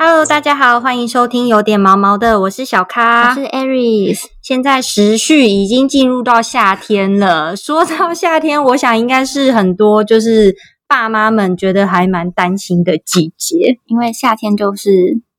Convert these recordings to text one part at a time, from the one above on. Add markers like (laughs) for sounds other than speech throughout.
Hello，大家好，欢迎收听有点毛毛的，我是小咖，我是 Aries。现在时序已经进入到夏天了。(laughs) 说到夏天，我想应该是很多就是爸妈们觉得还蛮担心的季节，因为夏天就是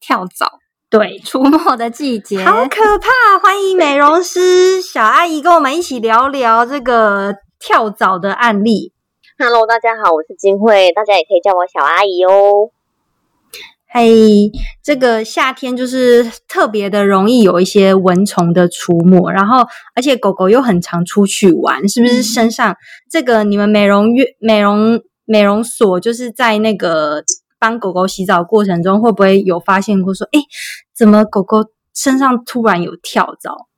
跳蚤对出没的季节，好可怕！欢迎美容师小阿姨跟我们一起聊聊这个跳蚤的案例。Hello，大家好，我是金慧，大家也可以叫我小阿姨哦。嘿，这个夏天就是特别的容易有一些蚊虫的出没，然后而且狗狗又很常出去玩，是不是？身上这个你们美容院、美容美容所，就是在那个帮狗狗洗澡过程中，会不会有发现过说，哎，怎么狗狗身上突然有跳蚤？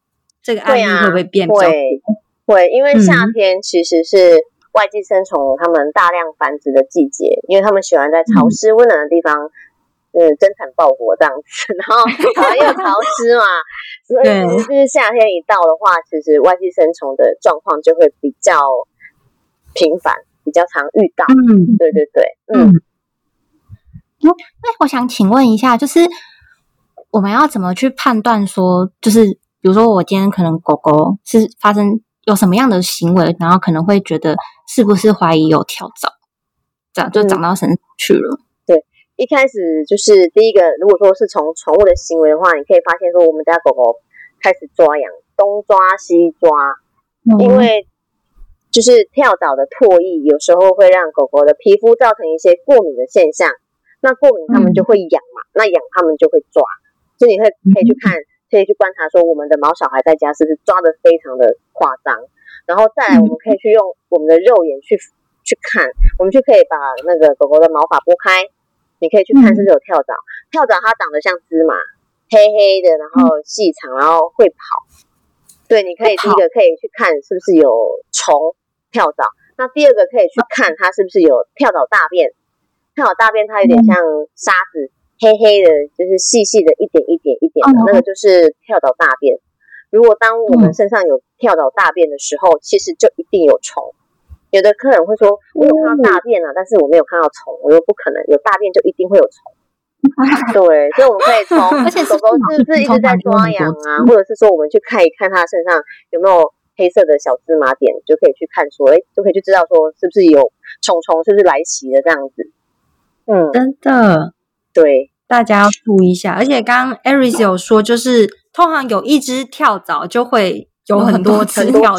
这个案例会不会变？会会，因为夏天其实是外寄生虫它们大量繁殖的季节，因为它们喜欢在潮湿温暖的地方。嗯，真惨爆火这样子，(laughs) 然后 (laughs) 然后又潮湿嘛，所以就是夏天一到的话，其实外寄生虫的状况就会比较频繁，比较常遇到。嗯，对对对，嗯。那我想请问一下，就是我们要怎么去判断说，就是比如说我今天可能狗狗是发生有什么样的行为，然后可能会觉得是不是怀疑有跳蚤，这样就长到身上去了。一开始就是第一个，如果说是从宠物的行为的话，你可以发现说，我们家狗狗开始抓痒，东抓西抓，因为就是跳蚤的唾液，有时候会让狗狗的皮肤造成一些过敏的现象。那过敏它们就会痒嘛，那痒它们就会抓。所以你会可以去看，可以去观察说，我们的毛小孩在家是不是抓的非常的夸张。然后再来，我们可以去用我们的肉眼去去看，我们就可以把那个狗狗的毛发拨开。你可以去看是不是有跳蚤，跳蚤它长得像芝麻，黑黑的，然后细长，然后会跑。对，你可以第一个可以去看是不是有虫跳蚤，那第二个可以去看它是不是有跳蚤大便。跳蚤大便它有点像沙子，黑黑的，就是细细的一点一点一点的，那个就是跳蚤大便。如果当我们身上有跳蚤大便的时候，其实就一定有虫。有的客人会说：“我有看到大便啊，但是我没有看到虫。”我说：“不可能，有大便就一定会有虫。(laughs) ”对，所以我们可以从，而且狗狗是不是一直在抓痒啊，或者是说我们去看一看它身上有没有黑色的小芝麻点，就可以去看说，哎，就可以去知道说是不是有虫虫，是不是来袭的这样子。嗯，真的，对，大家要注意一下。而且刚刚 Aris 有说，就是通常有一只跳蚤就会有很多只跳蚤，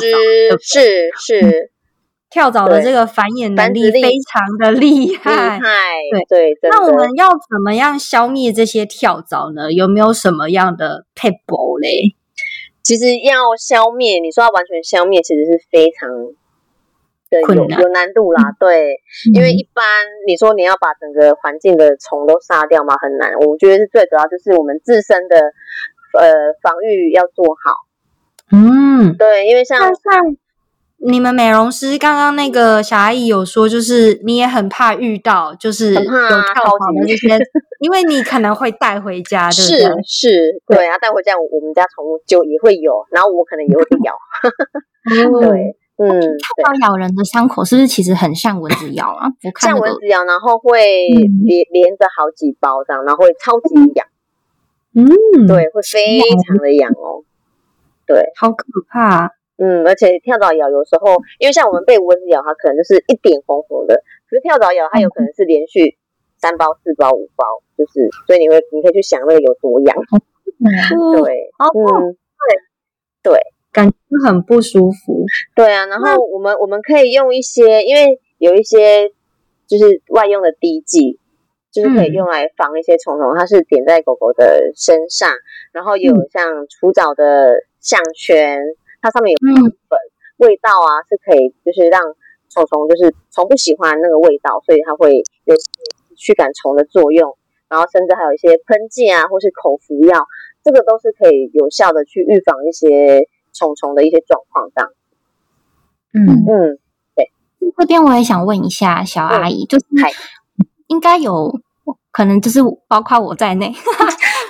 是是。跳蚤的这个繁衍能力非常的厉害，对对。那我们要怎么样消灭这些跳蚤呢？有没有什么样的 people 嘞？其实要消灭，你说要完全消灭，其实是非常的有有难度啦。对，因为一般你说你要把整个环境的虫都杀掉嘛，很难。我觉得是最主要就是我们自身的呃防御要做好。嗯，对，因为像像。你们美容师刚刚那个小阿姨有说，就是你也很怕遇到，就是有跳蚤的这些，(laughs) 因为你可能会带回家，是是，对啊，带回家我们家宠物就也会有，然后我可能也会被咬。(laughs) 对，嗯，跳蚤咬人的伤口是不是其实很像蚊子咬啊？像蚊子咬，然后会连连着好几包这样，然后会超级痒。嗯，对，会非常的痒哦。对，好可怕。嗯，而且跳蚤咬有时候，因为像我们被蚊子咬，它可能就是一点红红的，可是跳蚤咬它有可能是连续三包、四包、五包，就是所以你会你可以去想那个有多痒。对，嗯，对对，感觉很不舒服。对啊，然后我们我们可以用一些，因为有一些就是外用的滴剂，就是可以用来防一些虫虫，它是点在狗狗的身上，然后有像除蚤的项圈。它上面有粉，味道啊是可以，就是让虫虫就是虫不喜欢那个味道，所以它会有驱赶虫的作用。然后甚至还有一些喷剂啊，或是口服药，这个都是可以有效的去预防一些虫虫的一些状况。这样，嗯嗯，对。这边我也想问一下小阿姨，就是应该有可能就是包括我在内。(laughs)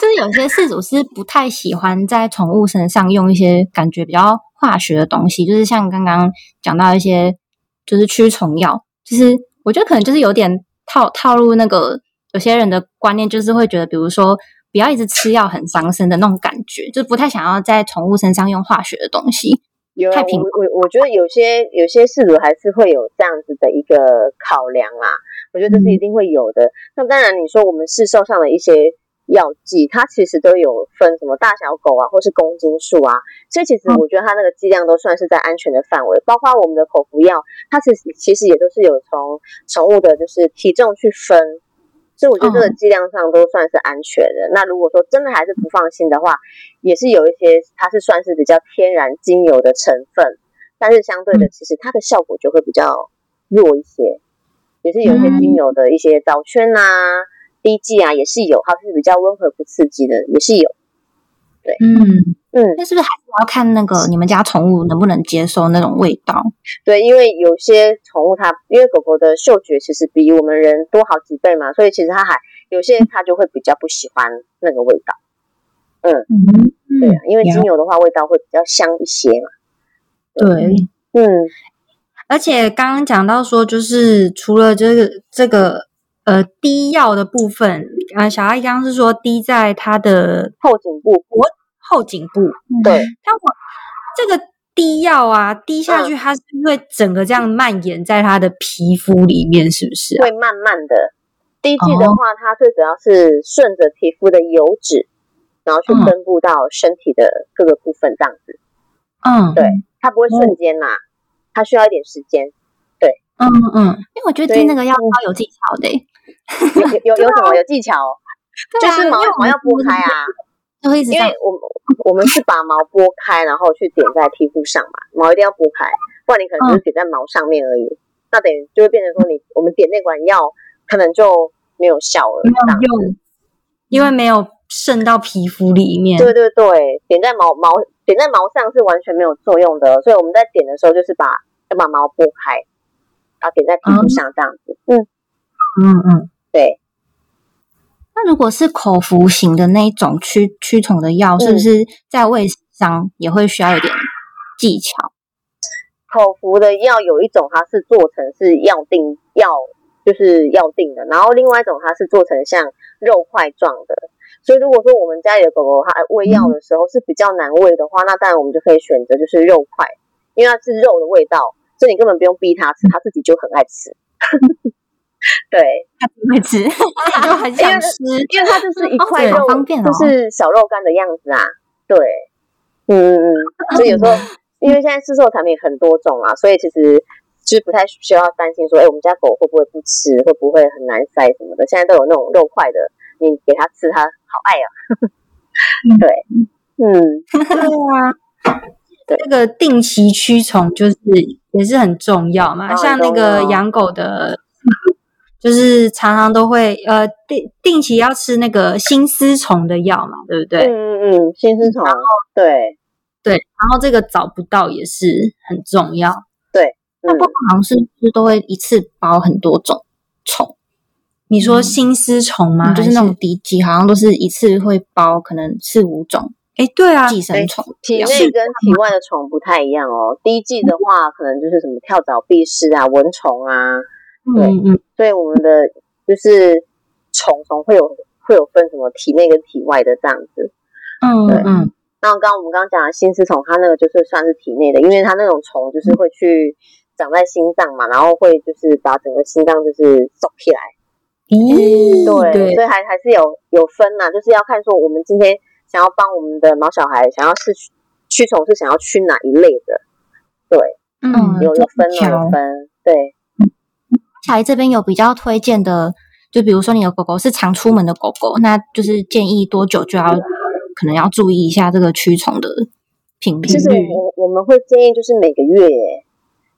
就是有些饲主是不太喜欢在宠物身上用一些感觉比较化学的东西，就是像刚刚讲到一些就是驱虫药，就是我觉得可能就是有点套套路那个有些人的观念就是会觉得，比如说不要一直吃药很伤身的那种感觉，就不太想要在宠物身上用化学的东西。有啊太平我我我觉得有些有些事主还是会有这样子的一个考量啊，我觉得这是一定会有的。那当然，你说我们市售上的一些药剂，它其实都有分什么大小狗啊，或是公斤数啊，所以其实嗯我觉得它那个剂量都算是在安全的范围。包括我们的口服药，它其实其实也都是有从宠物的就是体重去分。所以我觉得这个嗯剂量上都算是安全的。那如果说真的还是不放心的话，也是有一些它是算是比较天然精油的成分，但是相对的，其实它的效果就会比较弱一些。也是有一些精油的一些藻圈啊、滴剂啊，也是有，它是比较温和不刺激的，也是有。对。嗯，嗯，那是不是还是要看那个你们家宠物能不能接受那种味道？对，因为有些宠物它，因为狗狗的嗅觉其实比我们人多好几倍嘛，所以其实它还有些它就会比较不喜欢那个味道。嗯，对啊，因为了精油的话味道会比较香一些嘛。对，嗯，而且刚刚讲到说，就是除了这个这个呃滴药的部分，呃，小阿姨刚刚是说滴在它的后颈部，后颈部，对，但我这个滴药啊，滴下去，它是会整个这样蔓延在它的皮肤里面，是不是、啊？会慢慢的。滴剂的话，它最主要是顺着皮肤的油脂，然后去嗯分布到身体的各个部分，这样子。嗯，对它不会瞬间呐、它需要一点时间。嗯嗯，因为我觉得滴那个要超有技巧的欸，有有 (laughs) 有有什么有技巧？(laughs) 就是毛毛要拨开啊，就会一直因为我们我们是把毛拨开，然后去点在皮肤上嘛，毛一定要拨开，不然你可能只是点在毛上面而已，那等于就会变成说你我们点那管药可能就没有效了，没有用，因为没有渗到皮肤里面。对对对，点在毛毛点在毛上是完全没有作用的，所以我们在点的时候就是把要把毛拨开，然后点在皮肤上这样子。嗯，嗯嗯，对，那如果是口服型的那一种驱驱虫的药，是不是在喂食上也会需要一点技巧？口服的药有一种它是做成是药定药，就是药定的，然后另外一种它是做成像肉块状的。所以如果说我们家里的狗狗它喂药的时候是比较难喂的话，那当然我们就可以选择就是肉块，因为它是肉的味道，所以你根本不用逼他吃，他自己就很爱吃。对，他不会吃，就很想吃。因为它就是一块哦肉，好方便哦就是小肉干的样子啊。对，嗯嗯嗯，所以有时候 (laughs) 因为现在市售产品很多种啊，所以其实就是不太需要担心说，哎，我们家狗会不会不吃，会不会很难塞什么的。现在都有那种肉块的，你给它吃，它好爱啊。(laughs) 对，嗯，(laughs) 对啊，对这个定期驱虫就是也是很重要嘛。哦像那个养狗的，就是常常都会呃定定期要吃那个心丝虫的药嘛，对不对？嗯嗯嗯，心丝虫，对，对，然后这个找不到也是很重要。对那不，好像是不是都会一次包很多种虫？你说心丝虫吗？嗯就是那种滴剂，好像都是一次会包可能四五种哎，对啊，寄生虫。体内跟体外的虫不太一样哦。第一季的话，可能就是什么跳蚤、蜱虱啊、蚊虫啊，对嗯嗯所以我们的就是虫虫会有会有分什么体内跟体外的这样子。对嗯嗯那刚刚我们刚刚讲的心丝虫，它那个就是算是体内的，因为它那种虫就是会去长在心脏嘛，然后会就是把整个心脏就是肿起来。咦，对，对所以还还是有有分呐、就是要看说我们今天想要帮我们的毛小孩想要是驱驱虫是想要驱哪一类的，对，嗯有有分有分，对，小姨这边有比较推荐的，就比如说你的狗狗是常出门的狗狗，那就是建议多久就要可能要注意一下这个驱虫的频其实率。我我们会建议就是每个月耶，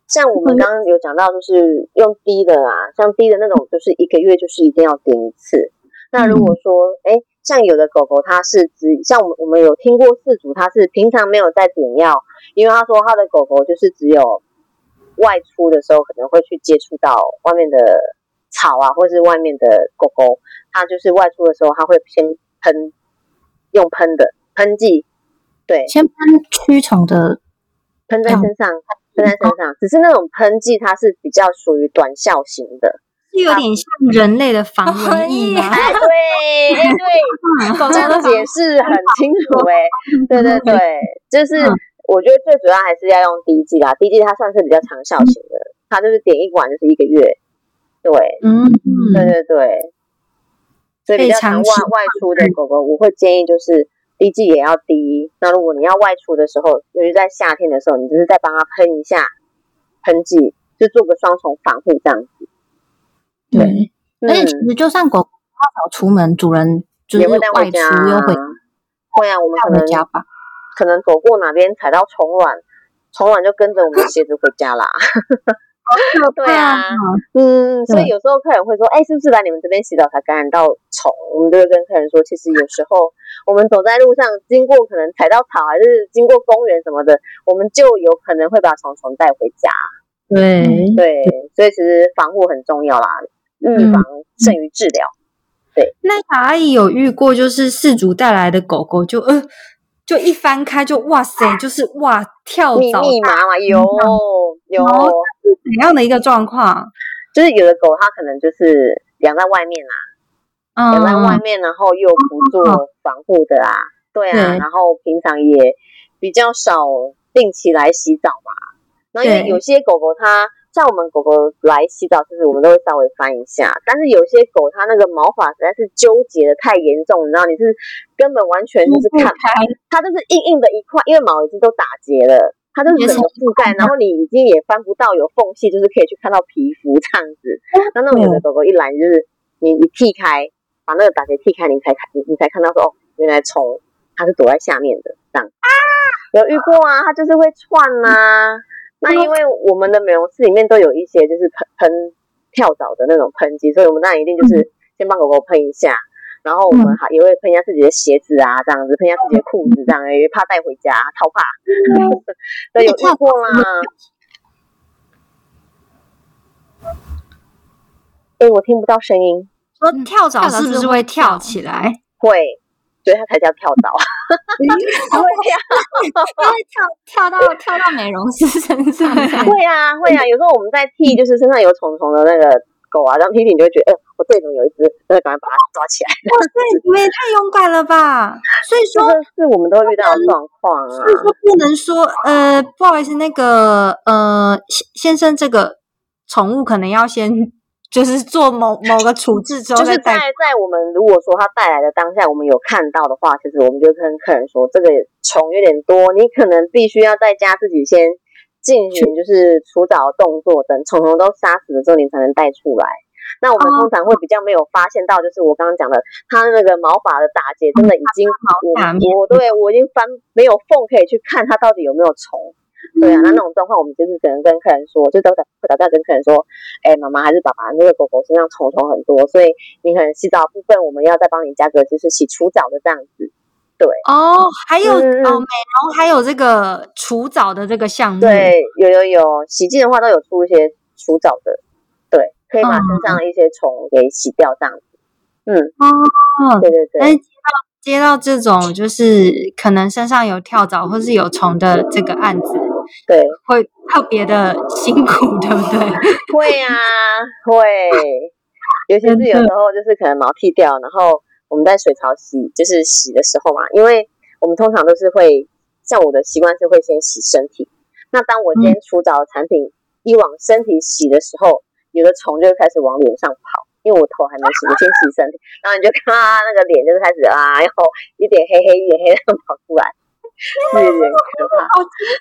像我们刚刚有讲到，就是用滴的啊，像滴的那种，就是一个月就是一定要点一次。那如果说，哎、像有的狗狗它是只像我们我们有听过饲主他是平常没有在点药，因为他说他的狗狗就是只有外出的时候可能会去接触到外面的草啊，或是外面的狗狗，它就是外出的时候它会先喷用喷的喷剂，对，先喷驱虫的，喷在身上，喷在身上，只是那种喷剂它是比较属于短效型的，是有点像人类的防蚊液吗？哎，对，哎对，这样解释很清楚 (laughs) 哎，对对对，就是我觉得最主要还是要用滴剂啦，滴剂它算是比较长效型的，它就是点一管就是一个月，对，嗯，对对对，所以比较常外外出的狗狗，我会建议就是滴剂也要滴。那如果你要外出的时候，尤其在夏天的时候，你就是再帮它喷一下喷剂，就做个双重防护这样子。对，而且其实就算狗狗少出门，主人就是外出又会。会啊，我们可能可能走过哪边踩到虫卵，虫卵就跟着我们的鞋子回家啦。(laughs) 对啊，嗯，所以有时候客人会说，哎，是不是来你们这边洗澡才感染到虫？我们都会跟客人说，其实有时候我们走在路上，经过可能踩到草，还是经过公园什么的，我们就有可能会把虫虫带回家。对对，所以其实防护很重要啦，预防胜于治疗。对，那小阿姨有遇过，就是饲主带来的狗狗就呃。就一翻开就哇塞，就是哇跳蚤密密麻麻，有有是怎样的一个状况？就是有的狗它可能就是养在外面啊，养在外面，然后又不做防护的啊，对啊，然后平常也比较少定期来洗澡嘛。那因为有些狗狗它。像我们狗狗来洗澡，就是我们都会稍微翻一下。但是有些狗它那个毛发实在是纠结的太严重，你知道，你是根本完全就是看它就是硬硬的一块，因为毛已经都打结了，它就是整个覆盖，然后你已经也翻不到有缝隙，就是可以去看到皮肤这样子。那那种有的狗狗一来，就是你你剃开，把那个打结剃开，你才看你你才看到说哦，原来虫它是躲在下面的这样。啊，有遇过啊，它就是会窜啊。那因为我们的美容室里面都有一些就是喷喷跳蚤的那种喷剂，所以我们当然一定就是先帮狗狗喷一下，然后我们还也会喷一下自己的鞋子啊，这样子喷一下自己的裤子，这样因为怕带回家套怕。(laughs) 对，有遇过啦。哎，我听不到声音。说跳蚤是不是会跳起来？会。所以它才叫跳蚤，(laughs) 会 (laughs) (laughs) 跳，会跳跳到跳到美容师身上。会啊，会啊。有时候我们在剃，就是身上有虫虫的那个狗啊，然后批评就会觉得，哎，我这里怎么有一只？那赶快把它抓起来。哇塞，你们也太勇敢了吧！所以说，是我们都会遇到的状况啊。所以说，不能说，呃，不好意思，那个，呃，先先生，这个宠物可能要先。就是做某某个处置之后，就是在在我们如果说它带来的当下，我们有看到的话，其实我们就跟客人说，这个虫有点多，你可能必须要在家自己先进行就是除藻动作，等虫虫都杀死了之后，你才能带出来。那我们通常会比较没有发现到，就是我刚刚讲的，它那个毛发的打结真的已经我我对我已经翻没有缝可以去看它到底有没有虫。对啊，那那种状况，我们就是只能跟客人说，就都会打电话跟客人说，哎，妈妈还是爸爸，那个狗狗身上虫虫很多，所以你可能洗澡部分，我们要再帮你加个就是洗除藻的这样子。对哦，还有哦，美容还有这个除藻的这个项目。对，有有有，洗剂的话都有出一些除藻的，对，可以把身上的一些虫给洗掉这样子。嗯哦，对对对。接到这种就是可能身上有跳蚤或是有虫的这个案子。对，会特别的辛苦，对不对？(laughs) 会啊，会，尤其是有时候就是可能毛剃掉，然后我们在水槽洗，就是洗的时候嘛，因为我们通常都是会，像我的习惯是会先洗身体。那当我今天除藻的产品一往身体洗的时候，有的虫就开始往脸上跑，因为我头还没洗，我先洗身体，然后你就看那个脸就是开始啊，然后一点黑黑一点黑的跑出来。是有点可怕，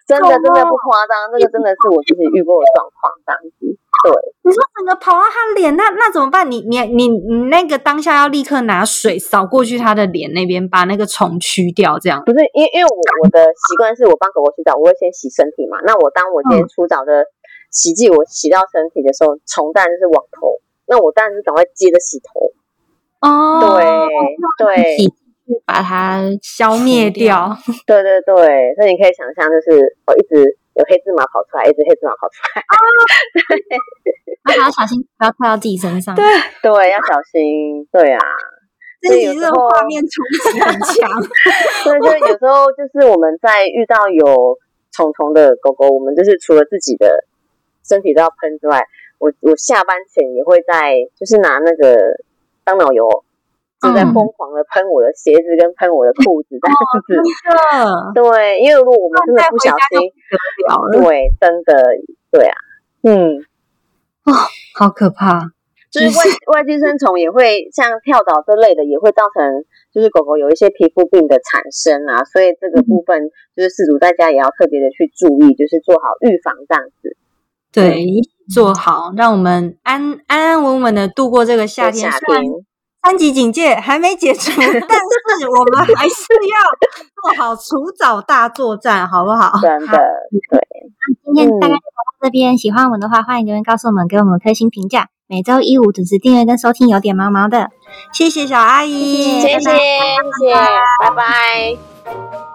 真的真的不夸张，那个真的是我自己遇过的状况，这样子。对，你说整个跑到他脸，那那怎么办？你你你你那个当下要立刻拿水扫过去他的脸那边，把那个虫驱掉，这样。不是，因因为我我的习惯是我帮狗狗洗澡，我会先洗身体嘛。那我当我今天出澡的洗剂，我洗到身体的时候，虫当然就是往头，那我当然是赶快接着洗头。哦，对对。把它消灭掉。对对 (laughs) 对，所以你可以想象，就是我一直有黑芝麻跑出来，一直黑芝麻跑出来。啊，对，还要小心，不要跳到自己身上。对对，要小心。对啊，所以有时候画面冲击很强。(laughs) 所以就有时候就是我们在遇到有虫虫的狗狗，我们就是除了自己的身体都要喷之外，我我下班前也会在，就是拿那个当脑油，就在疯狂的喷我的鞋子跟喷我的裤子这样子。(laughs) 对，因为如果我们真的不小心，对，真的，对啊，嗯，哦，好可怕。就是外外寄生虫也会像跳蚤这类的，也会造成就是狗狗有一些皮肤病的产生啊，所以这个部分就是饲主大家也要特别的去注意，就是做好预防这样子。对，做好，让我们安安安稳稳的度过这个夏天。夏天三级警戒还没解除，(laughs) 但是我们还是要做好除藻大作战，好不好？真的，对。今天大概就到这边，喜欢我们的话，欢迎留言告诉我们，给我们颗星评价。每周一五准时订阅跟收听，有点毛毛的，谢谢小阿姨，谢谢谢谢，拜拜。